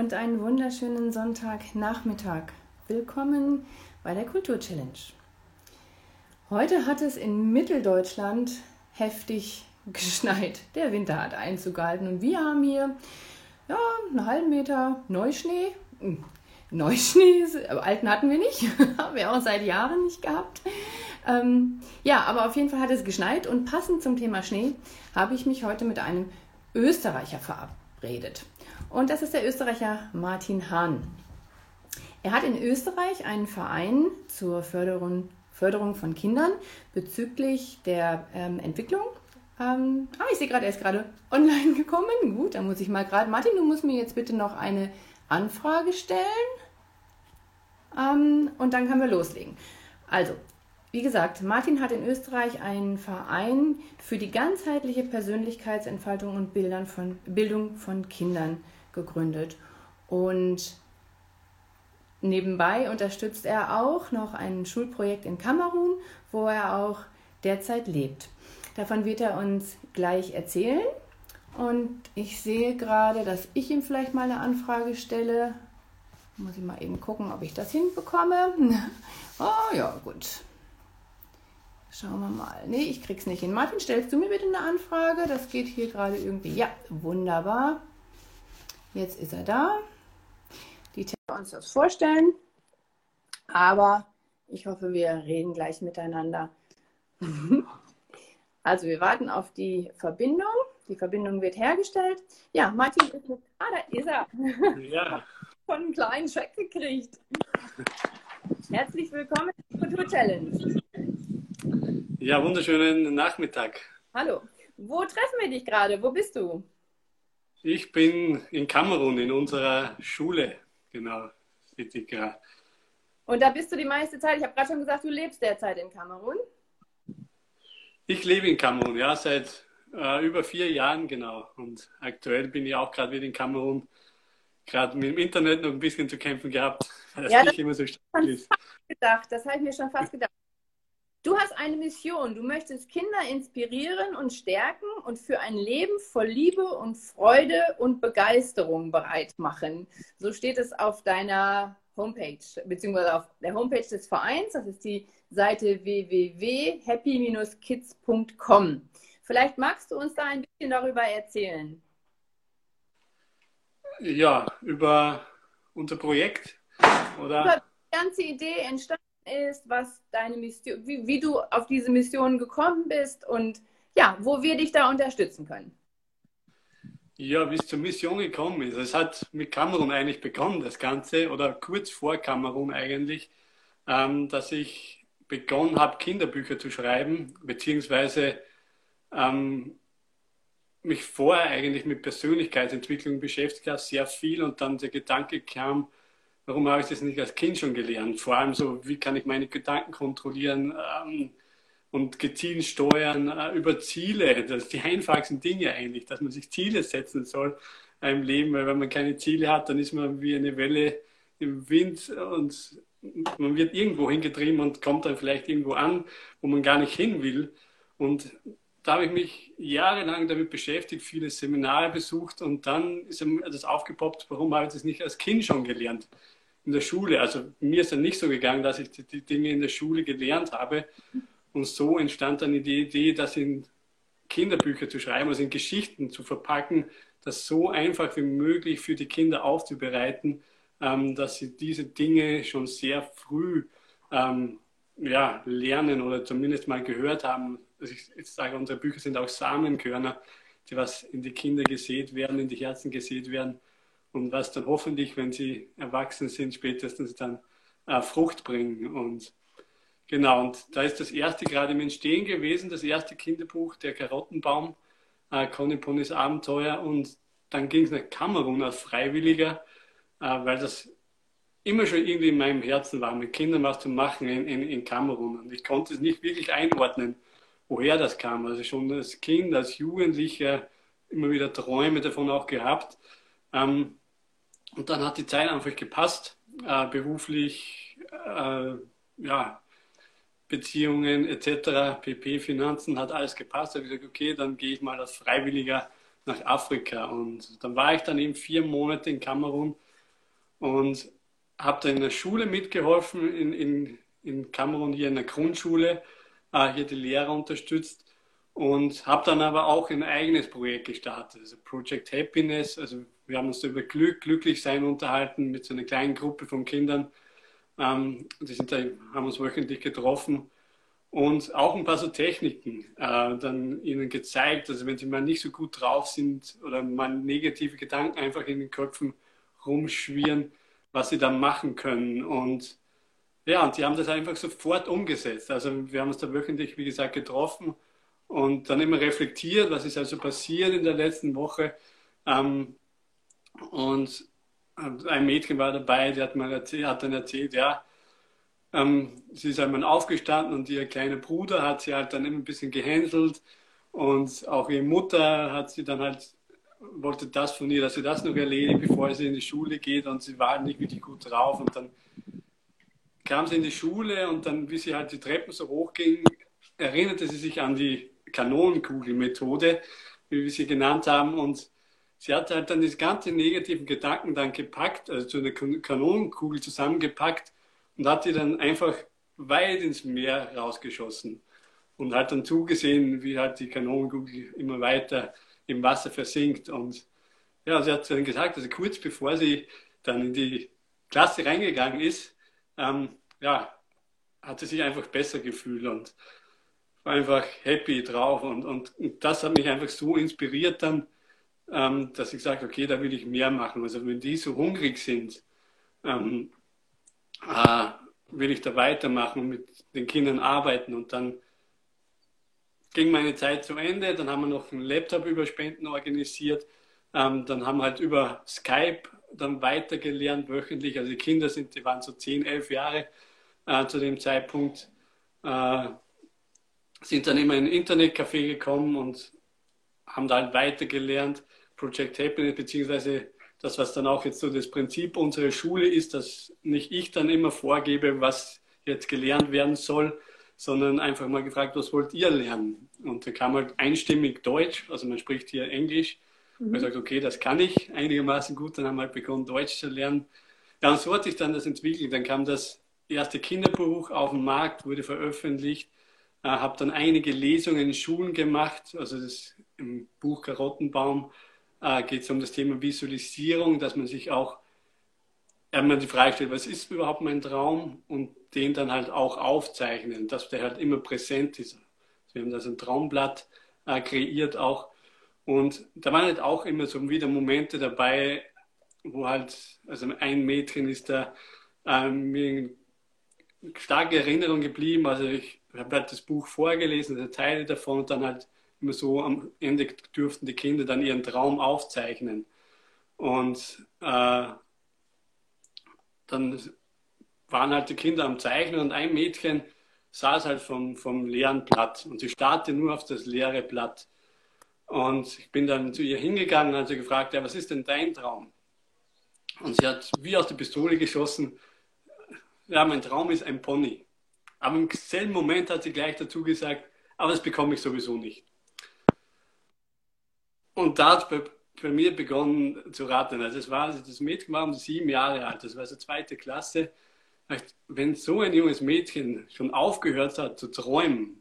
und einen wunderschönen Sonntagnachmittag. Willkommen bei der Kultur Challenge. Heute hat es in Mitteldeutschland heftig geschneit. Der Winter hat Einzug gehalten und wir haben hier ja, einen halben Meter Neuschnee. Hm, Neuschnee, alten hatten wir nicht, haben wir auch seit Jahren nicht gehabt. Ähm, ja, aber auf jeden Fall hat es geschneit und passend zum Thema Schnee habe ich mich heute mit einem Österreicher verabredet. Und das ist der Österreicher Martin Hahn. Er hat in Österreich einen Verein zur Förderung, Förderung von Kindern bezüglich der ähm, Entwicklung. Ähm, ah, ich sehe gerade, er ist gerade online gekommen. Gut, dann muss ich mal gerade. Martin, du musst mir jetzt bitte noch eine Anfrage stellen. Ähm, und dann können wir loslegen. Also, wie gesagt, Martin hat in Österreich einen Verein für die ganzheitliche Persönlichkeitsentfaltung und Bildern von, Bildung von Kindern gegründet. Und nebenbei unterstützt er auch noch ein Schulprojekt in Kamerun, wo er auch derzeit lebt. Davon wird er uns gleich erzählen. Und ich sehe gerade, dass ich ihm vielleicht mal eine Anfrage stelle. Muss ich mal eben gucken, ob ich das hinbekomme. oh ja, gut. Schauen wir mal. Nee, ich krieg's nicht hin. Martin, stellst du mir bitte eine Anfrage? Das geht hier gerade irgendwie. Ja, wunderbar. Jetzt ist er da. Die wir uns das vorstellen. Aber ich hoffe, wir reden gleich miteinander. also wir warten auf die Verbindung. Die Verbindung wird hergestellt. Ja, Martin ist mit. Ah, da ist er. Ja. Von einem kleinen Schreck gekriegt. Herzlich willkommen zur Kultur Challenge. Ja, wunderschönen Nachmittag. Hallo. Wo treffen wir dich gerade? Wo bist du? Ich bin in Kamerun in unserer Schule, genau, Und da bist du die meiste Zeit. Ich habe gerade schon gesagt, du lebst derzeit in Kamerun. Ich lebe in Kamerun, ja, seit äh, über vier Jahren genau. Und aktuell bin ich auch gerade wieder in Kamerun. Gerade mit dem Internet noch ein bisschen zu kämpfen gehabt, weil das ja, nicht immer so stark ist. Gedacht. Das habe ich mir schon fast gedacht. Du hast eine Mission. Du möchtest Kinder inspirieren und stärken und für ein Leben voll Liebe und Freude und Begeisterung bereit machen. So steht es auf deiner Homepage, beziehungsweise auf der Homepage des Vereins. Das ist die Seite www.happy-kids.com. Vielleicht magst du uns da ein bisschen darüber erzählen. Ja, über unser Projekt oder? Über die ganze Idee entstanden ist, was deine Mission, wie, wie du auf diese Mission gekommen bist und ja, wo wir dich da unterstützen können. Ja, wie es zur Mission gekommen ist. Es hat mit Kamerun eigentlich begonnen, das Ganze, oder kurz vor Kamerun eigentlich, ähm, dass ich begonnen habe, Kinderbücher zu schreiben, beziehungsweise ähm, mich vorher eigentlich mit Persönlichkeitsentwicklung beschäftigt habe, sehr viel und dann der Gedanke kam, warum habe ich das nicht als Kind schon gelernt? Vor allem so, wie kann ich meine Gedanken kontrollieren ähm, und gezielt steuern äh, über Ziele. Das sind die einfachsten Dinge eigentlich, dass man sich Ziele setzen soll im Leben, weil wenn man keine Ziele hat, dann ist man wie eine Welle im Wind und man wird irgendwo hingetrieben und kommt dann vielleicht irgendwo an, wo man gar nicht hin will. Und da habe ich mich jahrelang damit beschäftigt, viele Seminare besucht und dann ist mir das aufgepoppt, warum habe ich das nicht als Kind schon gelernt in der Schule. Also mir ist dann nicht so gegangen, dass ich die Dinge in der Schule gelernt habe. Und so entstand dann die Idee, das in Kinderbücher zu schreiben, also in Geschichten zu verpacken, das so einfach wie möglich für die Kinder aufzubereiten, ähm, dass sie diese Dinge schon sehr früh ähm, ja, lernen oder zumindest mal gehört haben, also ich, ich sage, unsere Bücher sind auch Samenkörner, die was in die Kinder gesät werden, in die Herzen gesät werden und was dann hoffentlich, wenn sie erwachsen sind, spätestens dann äh, Frucht bringen. Und genau, und da ist das erste gerade im Entstehen gewesen, das erste Kinderbuch, der Karottenbaum, äh, Conny Ponys Abenteuer. Und dann ging es nach Kamerun als Freiwilliger, äh, weil das immer schon irgendwie in meinem Herzen war, mit Kindern was zu machen in, in, in Kamerun. Und ich konnte es nicht wirklich einordnen woher das kam. Also schon als Kind, als Jugendlicher immer wieder Träume davon auch gehabt. Ähm, und dann hat die Zeit einfach gepasst, äh, beruflich, äh, ja, Beziehungen etc., PP, Finanzen, hat alles gepasst. Da habe ich gesagt, okay, dann gehe ich mal als Freiwilliger nach Afrika. Und dann war ich dann eben vier Monate in Kamerun und habe da in der Schule mitgeholfen, in, in, in Kamerun hier in der Grundschule, äh, hier die Lehrer unterstützt und habe dann aber auch ein eigenes Projekt gestartet, also Project Happiness. Also wir haben uns über Glück, Glücklichsein unterhalten mit so einer kleinen Gruppe von Kindern. Ähm, die sind da, haben uns wöchentlich getroffen und auch ein paar so Techniken äh, dann ihnen gezeigt. Also wenn sie mal nicht so gut drauf sind oder mal negative Gedanken einfach in den Köpfen rumschwirren, was sie dann machen können. Und ja, und die haben das einfach sofort umgesetzt. Also wir haben uns da wöchentlich, wie gesagt, getroffen und dann immer reflektiert, was ist also passiert in der letzten Woche. Ähm, und ein Mädchen war dabei, die hat, mal erzählt, hat dann erzählt, ja, ähm, sie ist einmal aufgestanden und ihr kleiner Bruder hat sie halt dann immer ein bisschen gehänselt. Und auch ihre Mutter hat sie dann halt, wollte das von ihr, dass sie das noch erledigt, bevor sie in die Schule geht. Und sie war nicht wirklich gut drauf. Und dann kam sie in die Schule und dann, wie sie halt die Treppen so hochging, erinnerte sie sich an die Kanonenkugelmethode, wie wir sie genannt haben und sie hat halt dann diese ganzen negativen Gedanken dann gepackt, also zu einer Kanonenkugel zusammengepackt und hat die dann einfach weit ins Meer rausgeschossen und hat dann zugesehen, wie halt die Kanonenkugel immer weiter im Wasser versinkt. Und ja, sie hat dann gesagt, also kurz bevor sie dann in die Klasse reingegangen ist, ähm, ja, hat sie sich einfach besser gefühlt und einfach happy drauf. Und, und, und das hat mich einfach so inspiriert dann, ähm, dass ich gesagt okay, da will ich mehr machen. Also wenn die so hungrig sind, ähm, äh, will ich da weitermachen mit den Kindern arbeiten. Und dann ging meine Zeit zu Ende. Dann haben wir noch einen Laptop über Spenden organisiert. Ähm, dann haben wir halt über Skype dann weitergelernt wöchentlich. Also die Kinder sind, die waren so 10, 11 Jahre äh, zu dem Zeitpunkt. Äh, sind dann immer in ein Internetcafé gekommen und haben da halt weitergelernt. Project Happiness, beziehungsweise das, was dann auch jetzt so das Prinzip unserer Schule ist, dass nicht ich dann immer vorgebe, was jetzt gelernt werden soll, sondern einfach mal gefragt, was wollt ihr lernen? Und da kam halt einstimmig Deutsch, also man spricht hier Englisch. Mhm. Man sagt, okay, das kann ich einigermaßen gut, dann haben wir halt begonnen, Deutsch zu lernen. Ja, und so hat sich dann das entwickelt. Dann kam das erste Kinderbuch auf den Markt, wurde veröffentlicht, äh, habe dann einige Lesungen in Schulen gemacht, also das im Buch Karottenbaum äh, geht es um das Thema Visualisierung, dass man sich auch einmal die Frage stellt, was ist überhaupt mein Traum? Und den dann halt auch aufzeichnen, dass der halt immer präsent ist. Wir haben da so ein Traumblatt äh, kreiert auch. Und da waren halt auch immer so wieder Momente dabei, wo halt, also ein Mädchen ist da äh, mir starke Erinnerung geblieben, also ich habe halt das Buch vorgelesen, also Teile davon und dann halt immer so am Ende dürften die Kinder dann ihren Traum aufzeichnen. Und äh, dann waren halt die Kinder am Zeichnen und ein Mädchen saß halt vom, vom leeren Blatt und sie starrte nur auf das leere Blatt. Und ich bin dann zu ihr hingegangen und hat sie gefragt, ja, was ist denn dein Traum? Und sie hat wie aus der Pistole geschossen, ja, mein Traum ist ein Pony. Aber im selben Moment hat sie gleich dazu gesagt, aber das bekomme ich sowieso nicht. Und da hat bei, bei mir begonnen zu raten. Also es war, also das Mädchen war um sieben Jahre alt, das war so zweite Klasse. Wenn so ein junges Mädchen schon aufgehört hat zu träumen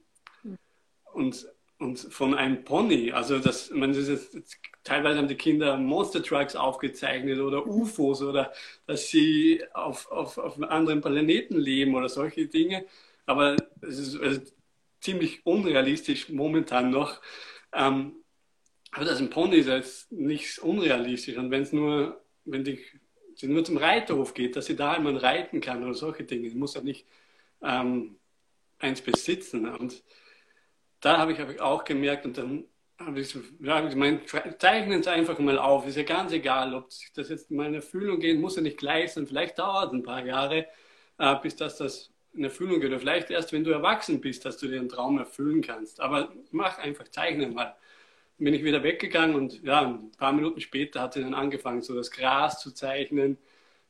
und, und von einem Pony, also das, man, das ist, teilweise haben die Kinder Monster Trucks aufgezeichnet oder UFOs oder dass sie auf, auf, auf anderen Planeten leben oder solche Dinge. Aber es ist also ziemlich unrealistisch momentan noch. Ähm, aber das ein Pony ist jetzt nicht unrealistisch. Und wenn es nur, wenn die, sie nur zum Reiterhof geht, dass sie da einmal reiten kann oder solche Dinge, muss ja nicht ähm, eins besitzen. Und da habe ich auch gemerkt, und dann habe ich ja, ich meine, zeichnen Sie einfach mal auf. Ist ja ganz egal, ob das jetzt mal in Erfüllung geht, muss ja nicht gleich sein. Vielleicht dauert es ein paar Jahre, äh, bis das, das in Erfüllung geht. Oder vielleicht erst, wenn du erwachsen bist, dass du dir einen Traum erfüllen kannst. Aber mach einfach, zeichne mal bin ich wieder weggegangen und ja, ein paar Minuten später hat sie dann angefangen, so das Gras zu zeichnen.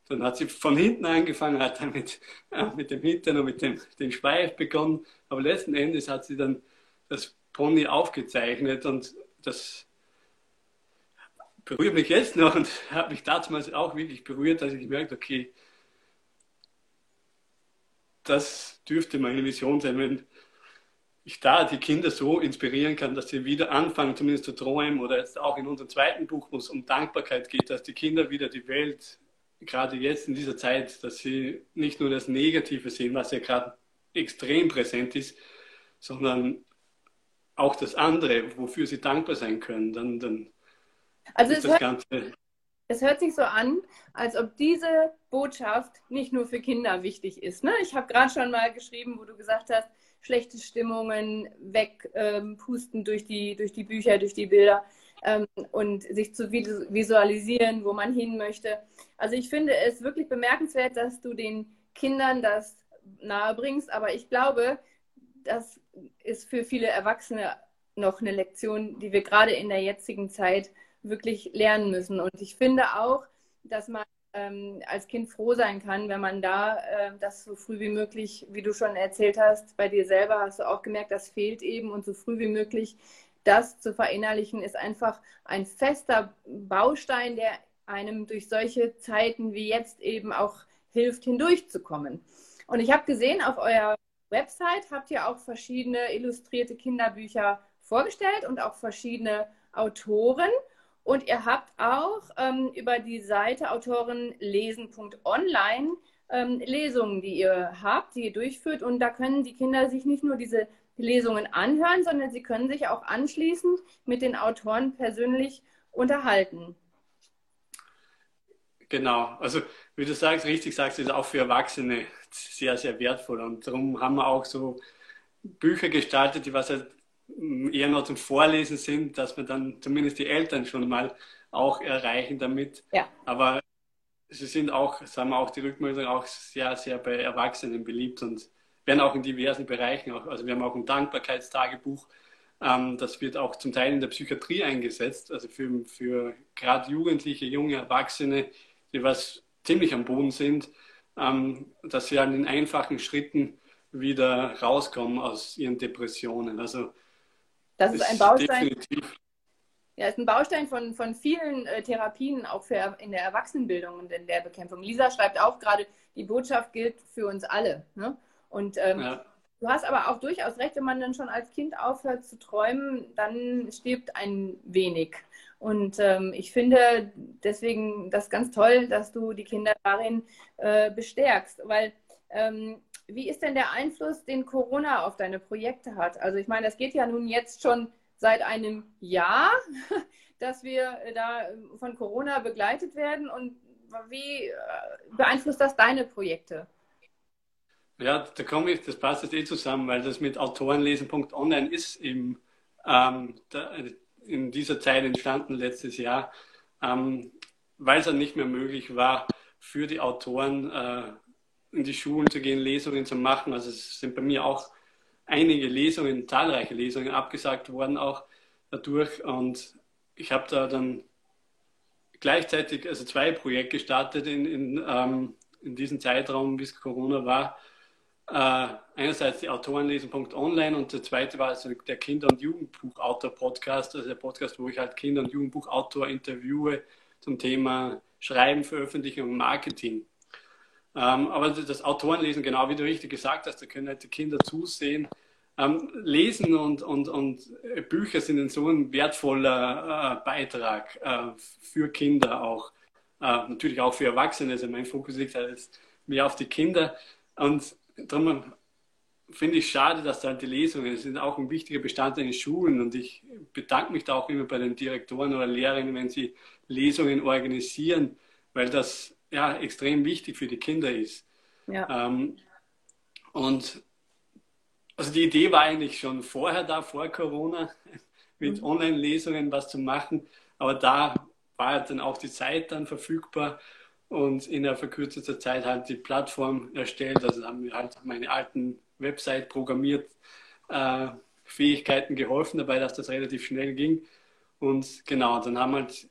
Dann hat sie von hinten angefangen, hat dann mit, äh, mit dem Hintern und mit dem, dem Schweif begonnen. Aber letzten Endes hat sie dann das Pony aufgezeichnet und das berührt mich jetzt noch und hat mich damals auch wirklich berührt, dass ich gemerkt okay, das dürfte meine Vision sein, wenn ich da die Kinder so inspirieren kann, dass sie wieder anfangen, zumindest zu träumen oder jetzt auch in unserem zweiten Buch, wo es um Dankbarkeit geht, dass die Kinder wieder die Welt, gerade jetzt in dieser Zeit, dass sie nicht nur das Negative sehen, was ja gerade extrem präsent ist, sondern auch das andere, wofür sie dankbar sein können, dann, dann also ist das Ganze. Es hört sich so an, als ob diese Botschaft nicht nur für Kinder wichtig ist. Ne? Ich habe gerade schon mal geschrieben, wo du gesagt hast, schlechte Stimmungen wegpusten ähm, durch, die, durch die Bücher, durch die Bilder ähm, und sich zu visualisieren, wo man hin möchte. Also ich finde es wirklich bemerkenswert, dass du den Kindern das nahe bringst, aber ich glaube, das ist für viele Erwachsene noch eine Lektion, die wir gerade in der jetzigen Zeit wirklich lernen müssen. Und ich finde auch, dass man ähm, als Kind froh sein kann, wenn man da äh, das so früh wie möglich, wie du schon erzählt hast, bei dir selber hast du auch gemerkt, das fehlt eben und so früh wie möglich das zu verinnerlichen, ist einfach ein fester Baustein, der einem durch solche Zeiten wie jetzt eben auch hilft, hindurchzukommen. Und ich habe gesehen, auf eurer Website habt ihr auch verschiedene illustrierte Kinderbücher vorgestellt und auch verschiedene Autoren. Und ihr habt auch ähm, über die Seite autorenlesen.online ähm, Lesungen, die ihr habt, die ihr durchführt. Und da können die Kinder sich nicht nur diese Lesungen anhören, sondern sie können sich auch anschließend mit den Autoren persönlich unterhalten. Genau, also wie du sagst, richtig sagst, ist auch für Erwachsene sehr, sehr wertvoll. Und darum haben wir auch so Bücher gestaltet, die was halt eher noch zum Vorlesen sind, dass wir dann zumindest die Eltern schon mal auch erreichen damit. Ja. Aber sie sind auch, sagen wir auch die Rückmeldungen auch sehr, sehr bei Erwachsenen beliebt und werden auch in diversen Bereichen, auch, also wir haben auch ein Dankbarkeitstagebuch, ähm, das wird auch zum Teil in der Psychiatrie eingesetzt, also für, für gerade Jugendliche, junge Erwachsene, die was ziemlich am Boden sind, ähm, dass sie an den einfachen Schritten wieder rauskommen aus ihren Depressionen. Also das ist ein Baustein. Definitiv. Ja, ist ein Baustein von, von vielen äh, Therapien, auch für in der Erwachsenenbildung und in der Bekämpfung. Lisa schreibt auch gerade, die Botschaft gilt für uns alle. Ne? Und ähm, ja. du hast aber auch durchaus recht, wenn man dann schon als Kind aufhört zu träumen, dann stirbt ein wenig. Und ähm, ich finde deswegen das ganz toll, dass du die Kinder darin äh, bestärkst, weil ähm, wie ist denn der Einfluss, den Corona auf deine Projekte hat? Also ich meine, das geht ja nun jetzt schon seit einem Jahr, dass wir da von Corona begleitet werden. Und wie äh, beeinflusst das deine Projekte? Ja, da komme ich, das passt jetzt eh zusammen, weil das mit Autorenlesen.online ist im, ähm, da, in dieser Zeit entstanden letztes Jahr, ähm, weil es dann nicht mehr möglich war, für die Autoren äh, in die Schulen zu gehen, Lesungen zu machen. Also es sind bei mir auch einige Lesungen, zahlreiche Lesungen abgesagt worden auch dadurch. Und ich habe da dann gleichzeitig also zwei Projekte gestartet in, in, ähm, in diesem Zeitraum, bis Corona war. Äh, einerseits die Autorenlesen.online und der zweite war also der Kinder- und Jugendbuchautor-Podcast, also der Podcast, wo ich halt Kinder- und Jugendbuchautor interviewe zum Thema Schreiben, Veröffentlichung und Marketing. Ähm, aber das Autorenlesen, genau wie du richtig gesagt hast, da können halt die Kinder zusehen. Ähm, Lesen und, und, und Bücher sind so ein wertvoller äh, Beitrag äh, für Kinder auch. Äh, natürlich auch für Erwachsene. Also mein Fokus liegt halt mehr auf die Kinder. Und darum finde ich schade, dass da die Lesungen sind auch ein wichtiger Bestandteil in Schulen. Und ich bedanke mich da auch immer bei den Direktoren oder Lehrerinnen, wenn sie Lesungen organisieren, weil das ja, extrem wichtig für die Kinder ist. Ja. Ähm, und also die Idee war eigentlich schon vorher da, vor Corona, mit mhm. Online-Lesungen was zu machen. Aber da war dann auch die Zeit dann verfügbar und in der verkürzter Zeit halt die Plattform erstellt. Also haben wir halt meine alten Website programmiert, äh, Fähigkeiten geholfen dabei, dass das relativ schnell ging. Und genau, dann haben halt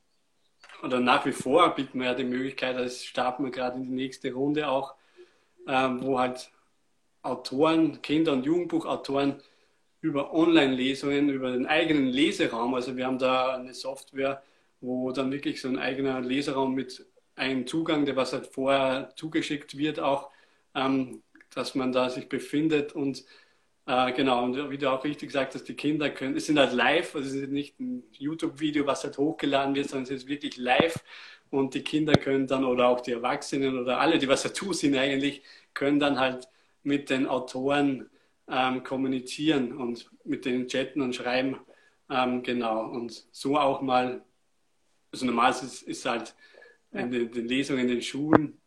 oder nach wie vor bieten wir ja die Möglichkeit, das starten wir gerade in die nächste Runde auch, ähm, wo halt Autoren, Kinder- und Jugendbuchautoren über Online-Lesungen, über den eigenen Leseraum, also wir haben da eine Software, wo dann wirklich so ein eigener Leseraum mit einem Zugang, der was halt vorher zugeschickt wird, auch, ähm, dass man da sich befindet und äh, genau, und wie du auch richtig gesagt hast, die Kinder können, es sind halt live, also es ist nicht ein YouTube-Video, was halt hochgeladen wird, sondern es ist wirklich live und die Kinder können dann oder auch die Erwachsenen oder alle, die was dazu sind eigentlich, können dann halt mit den Autoren ähm, kommunizieren und mit denen chatten und schreiben. Ähm, genau, und so auch mal, also normal ist es halt in den, den Lesungen in den Schulen,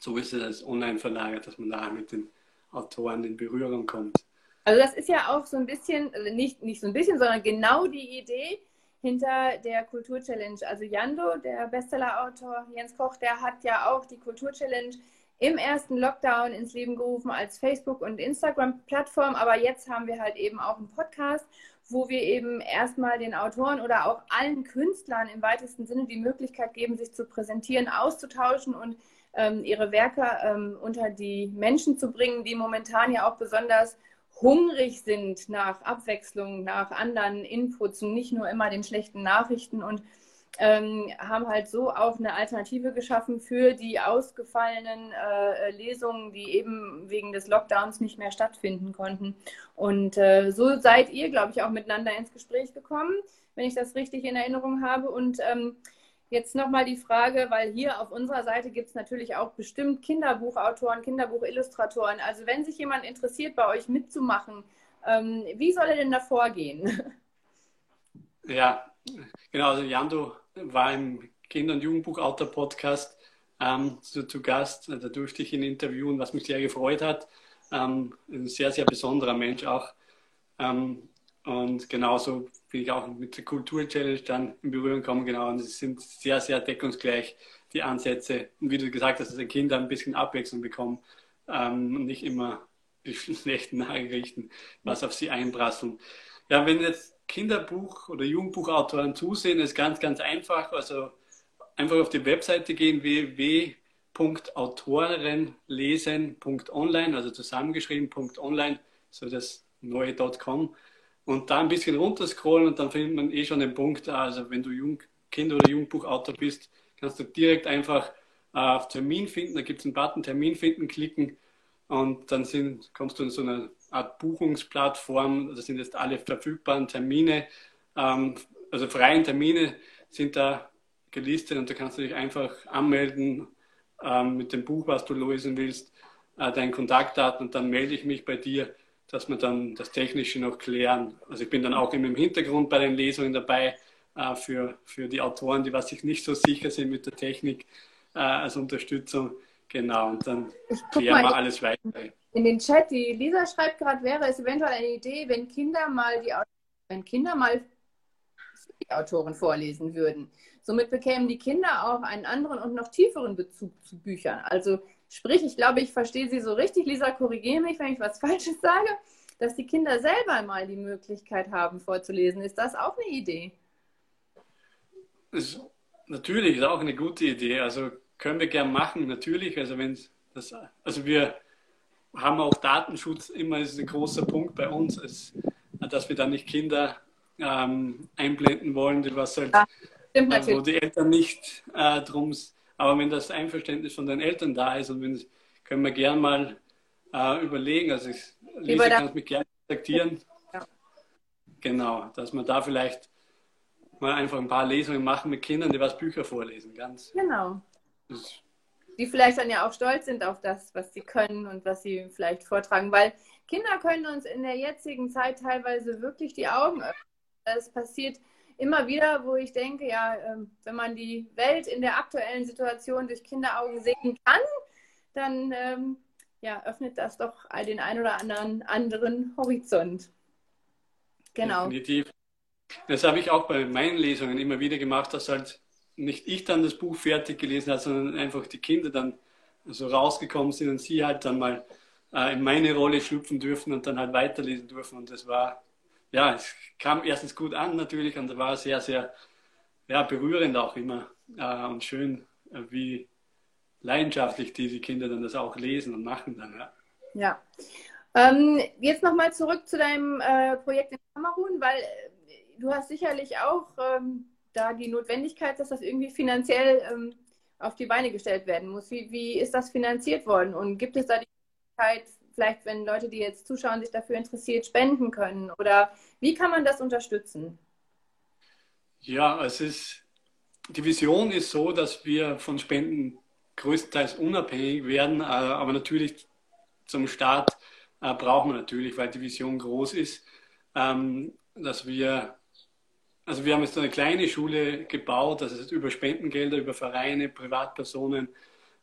so ist es als online verlagert, dass man da mit den Autoren in Berührung kommt. Also das ist ja auch so ein bisschen, also nicht, nicht so ein bisschen, sondern genau die Idee hinter der Kultur-Challenge. Also Jando, der Bestseller-Autor Jens Koch, der hat ja auch die Kultur-Challenge im ersten Lockdown ins Leben gerufen als Facebook- und Instagram-Plattform. Aber jetzt haben wir halt eben auch einen Podcast, wo wir eben erstmal den Autoren oder auch allen Künstlern im weitesten Sinne die Möglichkeit geben, sich zu präsentieren, auszutauschen und ähm, ihre Werke ähm, unter die Menschen zu bringen, die momentan ja auch besonders hungrig sind nach Abwechslung, nach anderen Inputs und nicht nur immer den schlechten Nachrichten und ähm, haben halt so auch eine Alternative geschaffen für die ausgefallenen äh, Lesungen, die eben wegen des Lockdowns nicht mehr stattfinden konnten. Und äh, so seid ihr, glaube ich, auch miteinander ins Gespräch gekommen, wenn ich das richtig in Erinnerung habe. Und ähm, Jetzt nochmal die Frage, weil hier auf unserer Seite gibt es natürlich auch bestimmt Kinderbuchautoren, Kinderbuchillustratoren. Also wenn sich jemand interessiert, bei euch mitzumachen, ähm, wie soll er denn da vorgehen? Ja, genau. Also Jando war im Kinder- und Jugendbuchautor-Podcast ähm, zu, zu, Gast. Da durfte ich ihn interviewen, was mich sehr gefreut hat. Ähm, ein sehr, sehr besonderer Mensch auch. Ähm, und genauso bin ich auch mit der Kultur-Challenge dann in Berührung gekommen. Genau, und es sind sehr, sehr deckungsgleich die Ansätze. Und wie du gesagt hast, dass die Kinder ein bisschen Abwechslung bekommen ähm, und nicht immer die schlechten Nachrichten, was auf sie einprasseln. Ja, wenn jetzt Kinderbuch- oder Jugendbuchautoren zusehen, ist ganz, ganz einfach. Also einfach auf die Webseite gehen, www.autorenlesen.online, also zusammengeschrieben.online, so das neue.com und da ein bisschen runterscrollen und dann findet man eh schon den Punkt, also wenn du Jung, Kind- oder Jugendbuchautor bist, kannst du direkt einfach äh, auf Termin finden, da gibt es einen Button Termin finden, klicken und dann sind, kommst du in so eine Art Buchungsplattform, da sind jetzt alle verfügbaren Termine, ähm, also freien Termine sind da gelistet und da kannst du dich einfach anmelden ähm, mit dem Buch, was du lesen willst, äh, deinen Kontaktdaten und dann melde ich mich bei dir dass wir dann das Technische noch klären. Also ich bin dann auch immer im Hintergrund bei den Lesungen dabei äh, für, für die Autoren, die was sich nicht so sicher sind mit der Technik äh, als Unterstützung. Genau, und dann klären wir alles weiter. In den Chat, die Lisa schreibt gerade, wäre es eventuell eine Idee, wenn Kinder mal die, wenn Kinder mal die Autoren vorlesen würden. Somit bekämen die Kinder auch einen anderen und noch tieferen Bezug zu Büchern. Also Sprich, ich glaube, ich verstehe Sie so richtig. Lisa, korrigiere mich, wenn ich was Falsches sage, dass die Kinder selber mal die Möglichkeit haben, vorzulesen. Ist das auch eine Idee? Ist, natürlich ist auch eine gute Idee. Also können wir gern machen, natürlich. Also wenn das, also wir haben auch Datenschutz immer ist ein großer Punkt bei uns, ist, dass wir da nicht Kinder ähm, einblenden wollen, die was halt, ja, wo die Eltern nicht äh, drum aber wenn das Einverständnis von den Eltern da ist und wenn, können wir gerne mal äh, überlegen, also ich, Lisa kann mich gerne kontaktieren. Ja. Genau, dass wir da vielleicht mal einfach ein paar Lesungen machen mit Kindern, die was Bücher vorlesen. Ganz. Genau. die vielleicht dann ja auch stolz sind auf das, was sie können und was sie vielleicht vortragen, weil Kinder können uns in der jetzigen Zeit teilweise wirklich die Augen öffnen. Es passiert immer wieder, wo ich denke, ja, ähm, wenn man die Welt in der aktuellen Situation durch Kinderaugen sehen kann, dann ähm, ja, öffnet das doch den ein oder anderen anderen Horizont. Genau. Definitiv. Das habe ich auch bei meinen Lesungen immer wieder gemacht, dass halt nicht ich dann das Buch fertig gelesen habe, sondern einfach die Kinder dann so rausgekommen sind und sie halt dann mal äh, in meine Rolle schlüpfen dürfen und dann halt weiterlesen dürfen. Und das war ja, es kam erstens gut an natürlich und war sehr, sehr ja, berührend auch immer äh, und schön, wie leidenschaftlich diese Kinder dann das auch lesen und machen dann. Ja. ja. Ähm, jetzt nochmal zurück zu deinem äh, Projekt in Kamerun, weil äh, du hast sicherlich auch ähm, da die Notwendigkeit, dass das irgendwie finanziell ähm, auf die Beine gestellt werden muss. Wie, wie ist das finanziert worden? Und gibt es da die Möglichkeit, vielleicht, wenn Leute, die jetzt zuschauen, sich dafür interessiert, spenden können? Oder wie kann man das unterstützen? Ja, es ist, die Vision ist so, dass wir von Spenden größtenteils unabhängig werden, äh, aber natürlich zum Start äh, brauchen wir natürlich, weil die Vision groß ist, ähm, dass wir also wir haben jetzt eine kleine Schule gebaut, das ist über Spendengelder, über Vereine, Privatpersonen,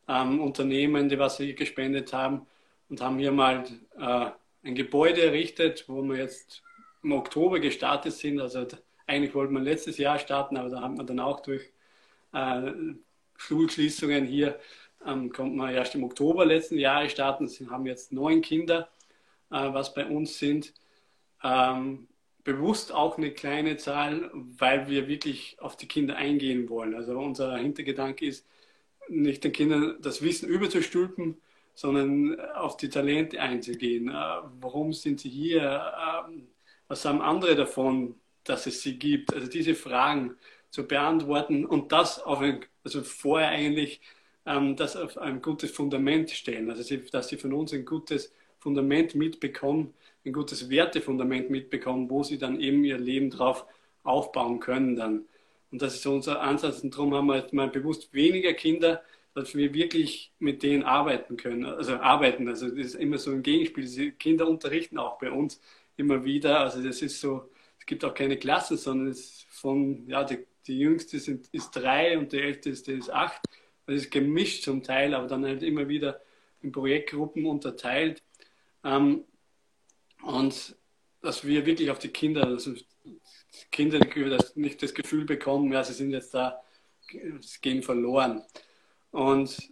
ähm, Unternehmen, die was sie gespendet haben und haben hier mal äh, ein Gebäude errichtet, wo wir jetzt im Oktober gestartet sind. Also eigentlich wollten wir letztes Jahr starten, aber da haben wir dann auch durch äh, Schulschließungen hier, ähm, konnten wir erst im Oktober letzten Jahres starten. Sie haben jetzt neun Kinder, äh, was bei uns sind. Ähm, bewusst auch eine kleine Zahl, weil wir wirklich auf die Kinder eingehen wollen. Also unser Hintergedanke ist, nicht den Kindern das Wissen überzustülpen, sondern auf die Talente einzugehen. Äh, warum sind sie hier? Ähm, was haben andere davon, dass es sie gibt? Also diese Fragen zu beantworten und das auf ein, also vorher eigentlich ähm, das auf ein gutes Fundament stellen. Also dass sie von uns ein gutes Fundament mitbekommen, ein gutes Wertefundament mitbekommen, wo sie dann eben ihr Leben drauf aufbauen können dann. Und das ist unser Ansatz und darum haben wir jetzt mal bewusst weniger Kinder, dass wir wirklich mit denen arbeiten können, also arbeiten. Also das ist immer so ein Gegenspiel. Die Kinder unterrichten auch bei uns immer wieder. Also das ist so, es gibt auch keine Klassen, sondern es ist von, ja, die, die jüngste sind, ist drei und die älteste ist acht. Das ist gemischt zum Teil, aber dann halt immer wieder in Projektgruppen unterteilt. Ähm, und dass wir wirklich auf die Kinder, also Kinder das nicht das Gefühl bekommen, ja, sie sind jetzt da, sie gehen verloren. Und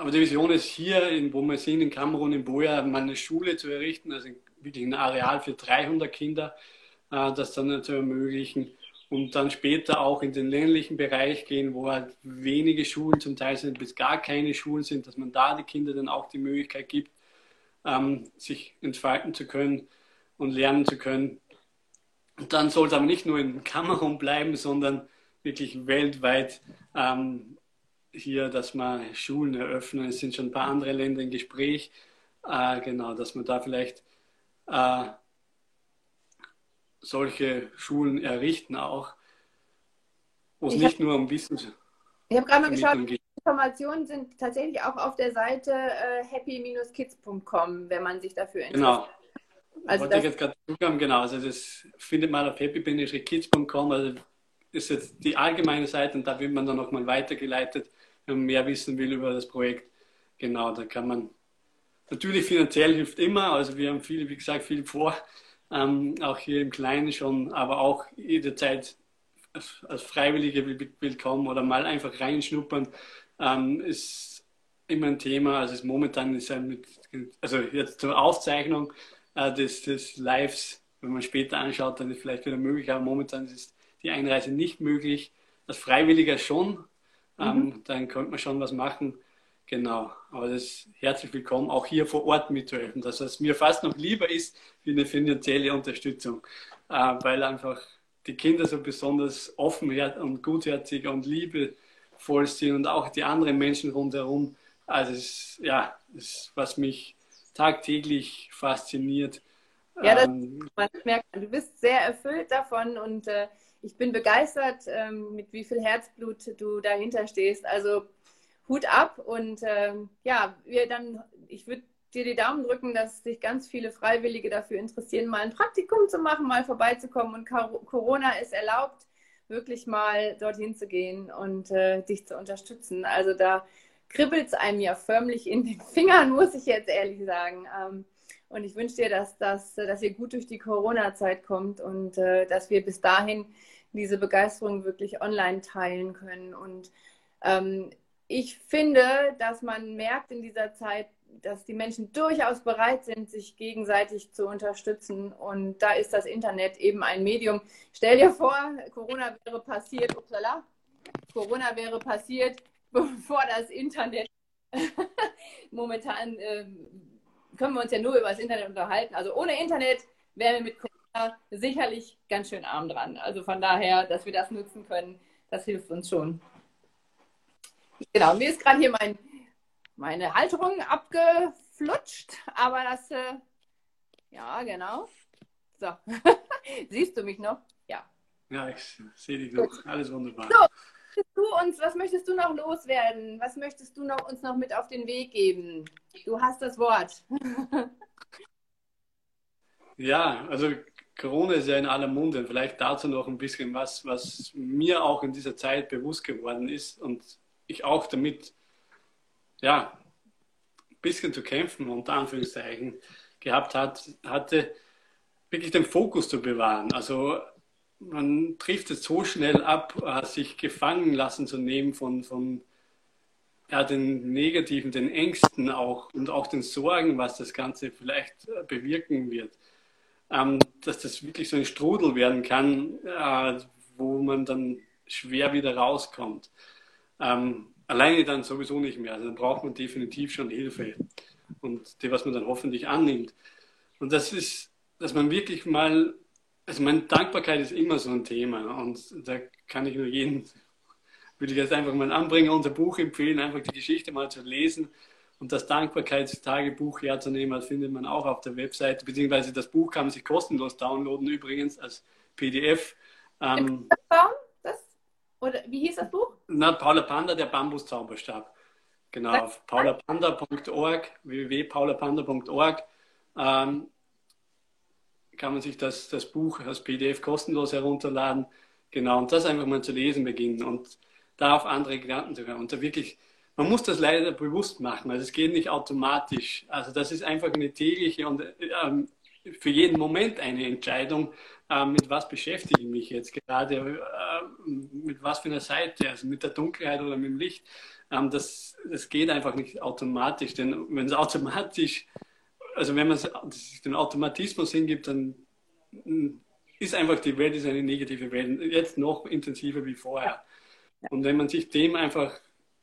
aber die Vision ist hier, in, wo wir sind, in Kamerun, in Boja, mal eine Schule zu errichten, also wirklich ein Areal für 300 Kinder, äh, das dann zu ermöglichen. Und dann später auch in den ländlichen Bereich gehen, wo halt wenige Schulen zum Teil sind, bis gar keine Schulen sind, dass man da die Kinder dann auch die Möglichkeit gibt, ähm, sich entfalten zu können und lernen zu können. Und dann soll es aber nicht nur in Kamerun bleiben, sondern wirklich weltweit ähm, hier, dass man Schulen eröffnen. Es sind schon ein paar andere Länder im Gespräch. Äh, genau, dass man da vielleicht äh, solche Schulen errichten auch, wo es nicht nur um Wissen Ich habe gerade mal geschaut, Informationen sind tatsächlich auch auf der Seite äh, happy-kids.com, wenn man sich dafür interessiert. Genau. Also Wollte ich jetzt gerade zukommen, genau. Also das findet man auf happy-kids.com. Also ist jetzt die allgemeine Seite und da wird man dann nochmal weitergeleitet, mehr wissen will über das Projekt. Genau, da kann man natürlich finanziell hilft immer. Also wir haben viel, wie gesagt, viel vor, ähm, auch hier im Kleinen schon, aber auch jederzeit als Freiwillige willkommen oder mal einfach reinschnuppern ähm, ist immer ein Thema. Also ist momentan ist ja mit, also jetzt zur Aufzeichnung äh, des, des Lives, wenn man später anschaut, dann ist vielleicht wieder möglich, aber momentan ist die Einreise nicht möglich. Als Freiwilliger schon, ähm, mhm. dann könnte man schon was machen. Genau, aber das ist herzlich willkommen, auch hier vor Ort mitzuhelfen. Das, was mir fast noch lieber ist, wie eine finanzielle Unterstützung, äh, weil einfach die Kinder so besonders offen und gutherzig und liebe voll sind und auch die anderen Menschen rundherum. Also es, ja, das ist, was mich tagtäglich fasziniert. Ja, das ähm, man merkt, du bist sehr erfüllt davon und äh, ich bin begeistert, ähm, mit wie viel Herzblut du dahinter stehst. Also Hut ab und ähm, ja, wir dann, ich würde dir die Daumen drücken, dass sich ganz viele Freiwillige dafür interessieren, mal ein Praktikum zu machen, mal vorbeizukommen und Corona ist erlaubt wirklich mal dorthin zu gehen und äh, dich zu unterstützen. Also da kribbelt es einem ja förmlich in den Fingern, muss ich jetzt ehrlich sagen. Ähm, und ich wünsche dir, dass, dass, dass ihr gut durch die Corona-Zeit kommt und äh, dass wir bis dahin diese Begeisterung wirklich online teilen können. Und ähm, ich finde, dass man merkt in dieser Zeit, dass die Menschen durchaus bereit sind, sich gegenseitig zu unterstützen. Und da ist das Internet eben ein Medium. Stell dir vor, Corona wäre passiert, upsala, Corona wäre passiert, bevor das Internet momentan äh, können wir uns ja nur über das Internet unterhalten. Also ohne Internet wären wir mit Corona sicherlich ganz schön arm dran. Also von daher, dass wir das nutzen können, das hilft uns schon. Genau, mir ist gerade hier mein, meine Halterung abgeflutscht, aber das, äh, ja, genau. So, siehst du mich noch? Ja. Ja, ich sehe dich noch. Alles wunderbar. So, du uns, was möchtest du noch loswerden? Was möchtest du noch, uns noch mit auf den Weg geben? Du hast das Wort. ja, also Corona ist ja in aller Munde. Vielleicht dazu noch ein bisschen was, was mir auch in dieser Zeit bewusst geworden ist und ich auch damit, ja, ein bisschen zu kämpfen, unter Anführungszeichen, gehabt hat, hatte, wirklich den Fokus zu bewahren. Also man trifft es so schnell ab, äh, sich gefangen lassen zu nehmen von, von ja, den Negativen, den Ängsten auch und auch den Sorgen, was das Ganze vielleicht äh, bewirken wird. Ähm, dass das wirklich so ein Strudel werden kann, äh, wo man dann schwer wieder rauskommt. Ähm, alleine dann sowieso nicht mehr. Also dann braucht man definitiv schon Hilfe und die, was man dann hoffentlich annimmt. Und das ist, dass man wirklich mal, also meine Dankbarkeit ist immer so ein Thema und da kann ich nur jeden, würde ich jetzt einfach mal anbringen, unser Buch empfehlen, einfach die Geschichte mal zu lesen und das Dankbarkeitstagebuch herzunehmen, das findet man auch auf der Webseite, beziehungsweise das Buch kann man sich kostenlos downloaden übrigens als PDF. Ähm, oder wie hieß das Buch? Na, Paula Panda, der Bambuszauberstab. Genau, auf paulapanda.org, www.paulapanda.org ähm, kann man sich das, das Buch als PDF kostenlos herunterladen. Genau, und das einfach mal zu lesen beginnen und darauf andere Gedanken zu haben. Und da wirklich, man muss das leider bewusst machen, also es geht nicht automatisch. Also das ist einfach eine tägliche und ähm, für jeden Moment eine Entscheidung, äh, mit was beschäftige ich mich jetzt gerade, äh, mit was für einer Seite, also mit der Dunkelheit oder mit dem Licht. Ähm, das, das geht einfach nicht automatisch, denn wenn es automatisch, also wenn man den Automatismus hingibt, dann mm, ist einfach die Welt ist eine negative Welt, jetzt noch intensiver wie vorher. Und wenn man sich dem einfach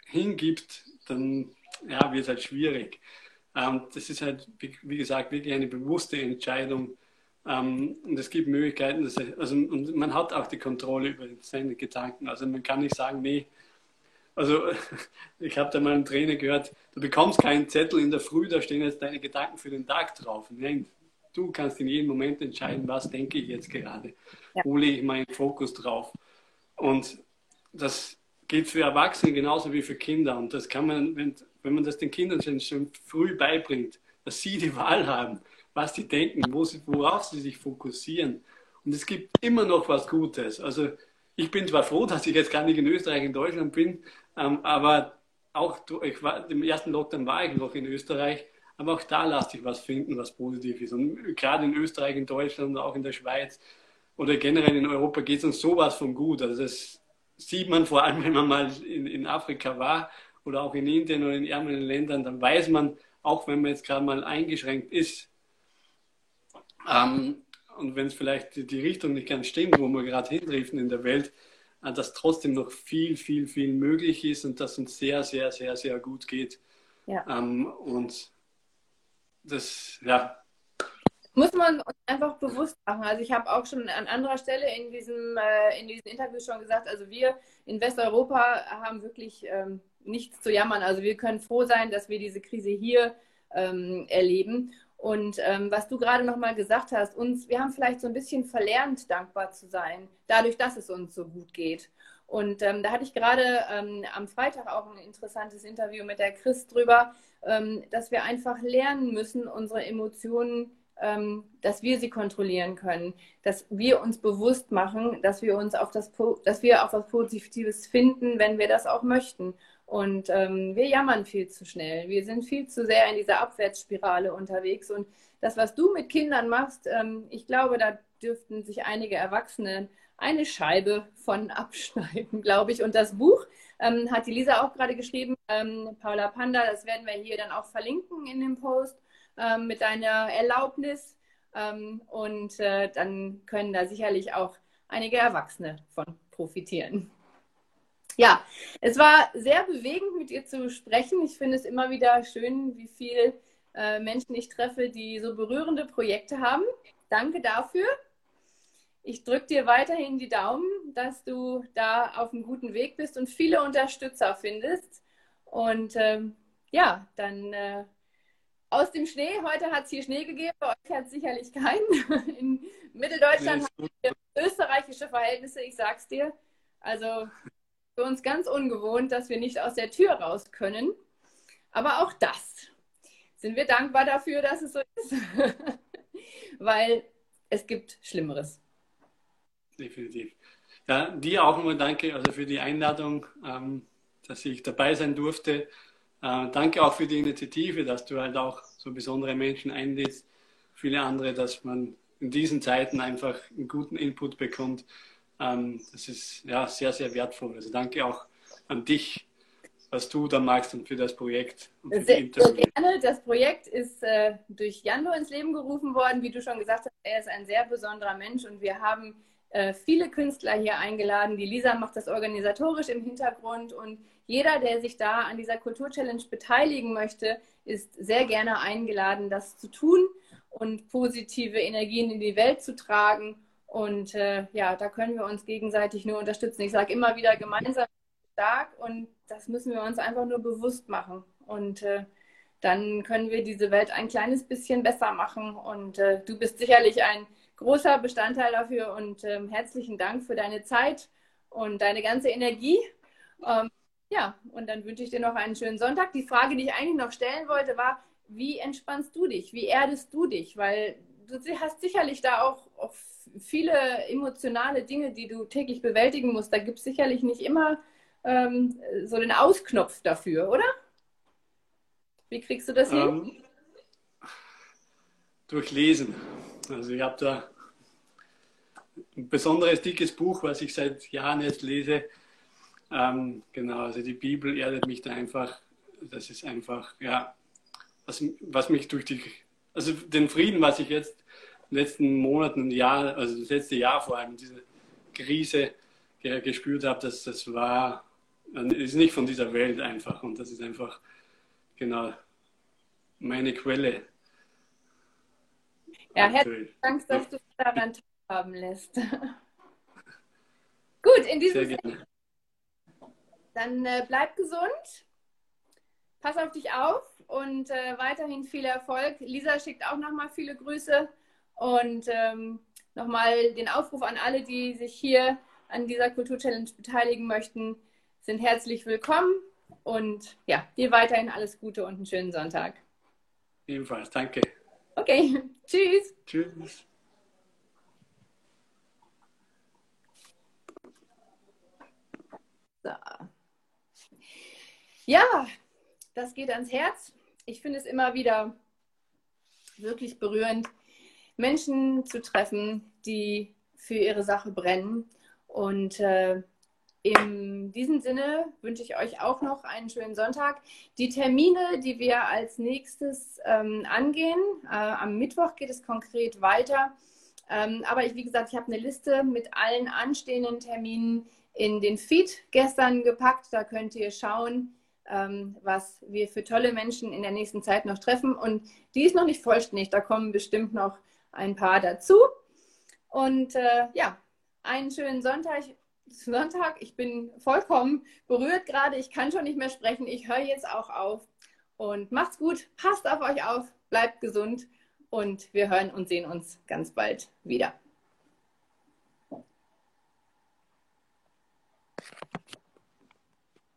hingibt, dann ja, wird es halt schwierig. Ähm, das ist halt, wie gesagt, wirklich eine bewusste Entscheidung, ähm, und es gibt Möglichkeiten, dass, also, und man hat auch die Kontrolle über seine Gedanken. Also man kann nicht sagen, nee, also ich habe da mal einen Trainer gehört, du bekommst keinen Zettel in der Früh, da stehen jetzt deine Gedanken für den Tag drauf. Nein, du kannst in jedem Moment entscheiden, was denke ich jetzt gerade, ja. wo lege ich meinen Fokus drauf. Und das geht für Erwachsene genauso wie für Kinder. Und das kann man, wenn, wenn man das den Kindern schon, schon früh beibringt, dass sie die Wahl haben, was sie denken, wo sie, worauf sie sich fokussieren. Und es gibt immer noch was Gutes. Also ich bin zwar froh, dass ich jetzt gar nicht in Österreich, in Deutschland bin, ähm, aber auch ich war, im ersten Lockdown war ich noch in Österreich, aber auch da lasse ich was finden, was positiv ist. Und gerade in Österreich, in Deutschland und auch in der Schweiz oder generell in Europa geht es uns sowas von gut. Also das sieht man vor allem, wenn man mal in, in Afrika war oder auch in Indien oder in ärmeren Ländern, dann weiß man, auch wenn man jetzt gerade mal eingeschränkt ist, ähm, und wenn es vielleicht die Richtung nicht ganz stimmt, wo wir gerade hindriften in der Welt, dass trotzdem noch viel, viel, viel möglich ist und dass uns sehr, sehr, sehr, sehr gut geht. Ja. Ähm, und das, ja. Muss man uns einfach bewusst machen. Also ich habe auch schon an anderer Stelle in diesem, äh, in diesem Interview schon gesagt, also wir in Westeuropa haben wirklich ähm, nichts zu jammern. Also wir können froh sein, dass wir diese Krise hier ähm, erleben. Und ähm, was du gerade nochmal gesagt hast, uns, wir haben vielleicht so ein bisschen verlernt, dankbar zu sein, dadurch, dass es uns so gut geht. Und ähm, da hatte ich gerade ähm, am Freitag auch ein interessantes Interview mit der Chris drüber, ähm, dass wir einfach lernen müssen, unsere Emotionen, ähm, dass wir sie kontrollieren können, dass wir uns bewusst machen, dass wir uns auf das, dass wir auf was Positives finden, wenn wir das auch möchten. Und ähm, wir jammern viel zu schnell. Wir sind viel zu sehr in dieser Abwärtsspirale unterwegs. Und das, was du mit Kindern machst, ähm, ich glaube, da dürften sich einige Erwachsene eine Scheibe von abschneiden, glaube ich. Und das Buch ähm, hat die Lisa auch gerade geschrieben, ähm, Paula Panda, das werden wir hier dann auch verlinken in dem Post ähm, mit deiner Erlaubnis. Ähm, und äh, dann können da sicherlich auch einige Erwachsene von profitieren. Ja, es war sehr bewegend, mit dir zu sprechen. Ich finde es immer wieder schön, wie viele äh, Menschen ich treffe, die so berührende Projekte haben. Danke dafür. ich drücke dir weiterhin die Daumen, dass du da auf einem guten Weg bist und viele Unterstützer findest. Und ähm, ja, dann äh, aus dem Schnee. Heute hat es hier Schnee gegeben, bei euch hat es sicherlich keinen. In Mitteldeutschland haben wir österreichische Verhältnisse, ich sag's dir. Also für uns ganz ungewohnt, dass wir nicht aus der Tür raus können. Aber auch das sind wir dankbar dafür, dass es so ist. Weil es gibt Schlimmeres. Definitiv. Ja, dir auch nochmal danke also für die Einladung, ähm, dass ich dabei sein durfte. Äh, danke auch für die Initiative, dass du halt auch so besondere Menschen einlädst, viele andere, dass man in diesen Zeiten einfach einen guten Input bekommt. Ähm, das ist ja sehr, sehr wertvoll. Also danke auch an dich, was du da magst und für das Projekt. sehr, sehr gerne. Das Projekt ist äh, durch Jando ins Leben gerufen worden. Wie du schon gesagt hast, er ist ein sehr besonderer Mensch und wir haben äh, viele Künstler hier eingeladen. Die Lisa macht das organisatorisch im Hintergrund und jeder, der sich da an dieser Kultur-Challenge beteiligen möchte, ist sehr gerne eingeladen, das zu tun und positive Energien in die Welt zu tragen. Und äh, ja, da können wir uns gegenseitig nur unterstützen. Ich sage immer wieder, gemeinsam stark und das müssen wir uns einfach nur bewusst machen. Und äh, dann können wir diese Welt ein kleines bisschen besser machen. Und äh, du bist sicherlich ein großer Bestandteil dafür und ähm, herzlichen Dank für deine Zeit und deine ganze Energie. Ähm, ja, und dann wünsche ich dir noch einen schönen Sonntag. Die Frage, die ich eigentlich noch stellen wollte, war, wie entspannst du dich? Wie erdest du dich? Weil du hast sicherlich da auch, auch viele emotionale Dinge, die du täglich bewältigen musst. Da gibt es sicherlich nicht immer ähm, so den Ausknopf dafür, oder? Wie kriegst du das hin? Ähm, durch Lesen. Also ich habe da ein besonderes dickes Buch, was ich seit Jahren jetzt lese. Ähm, genau, also die Bibel erdet mich da einfach. Das ist einfach, ja, was, was mich durch die, also den Frieden, was ich jetzt in den letzten Monaten und Jahren, also das letzte Jahr vor allem, diese Krise gespürt habe, dass das war, ist nicht von dieser Welt einfach. Und das ist einfach, genau, meine Quelle ja, herzlichen Dank, dass du daran teilhaben lässt. Gut, in diesem Sinne. Dann äh, bleib gesund, pass auf dich auf und äh, weiterhin viel Erfolg. Lisa schickt auch nochmal viele Grüße und ähm, nochmal den Aufruf an alle, die sich hier an dieser Kultur-Challenge beteiligen möchten, sind herzlich willkommen und ja, dir weiterhin alles Gute und einen schönen Sonntag. Ebenfalls, danke. Okay, tschüss. Tschüss. So. Ja, das geht ans Herz. Ich finde es immer wieder wirklich berührend, Menschen zu treffen, die für ihre Sache brennen und äh, in diesem Sinne wünsche ich euch auch noch einen schönen Sonntag. Die Termine, die wir als nächstes ähm, angehen, äh, am Mittwoch geht es konkret weiter. Ähm, aber ich, wie gesagt, ich habe eine Liste mit allen anstehenden Terminen in den Feed gestern gepackt. Da könnt ihr schauen, was wir für tolle Menschen in der nächsten Zeit noch treffen. Und die ist noch nicht vollständig. Da kommen bestimmt noch ein paar dazu. Und äh, ja, einen schönen Sonntag Sonntag. Ich bin vollkommen berührt gerade. Ich kann schon nicht mehr sprechen. Ich höre jetzt auch auf. Und macht's gut. Passt auf euch auf. Bleibt gesund. Und wir hören und sehen uns ganz bald wieder.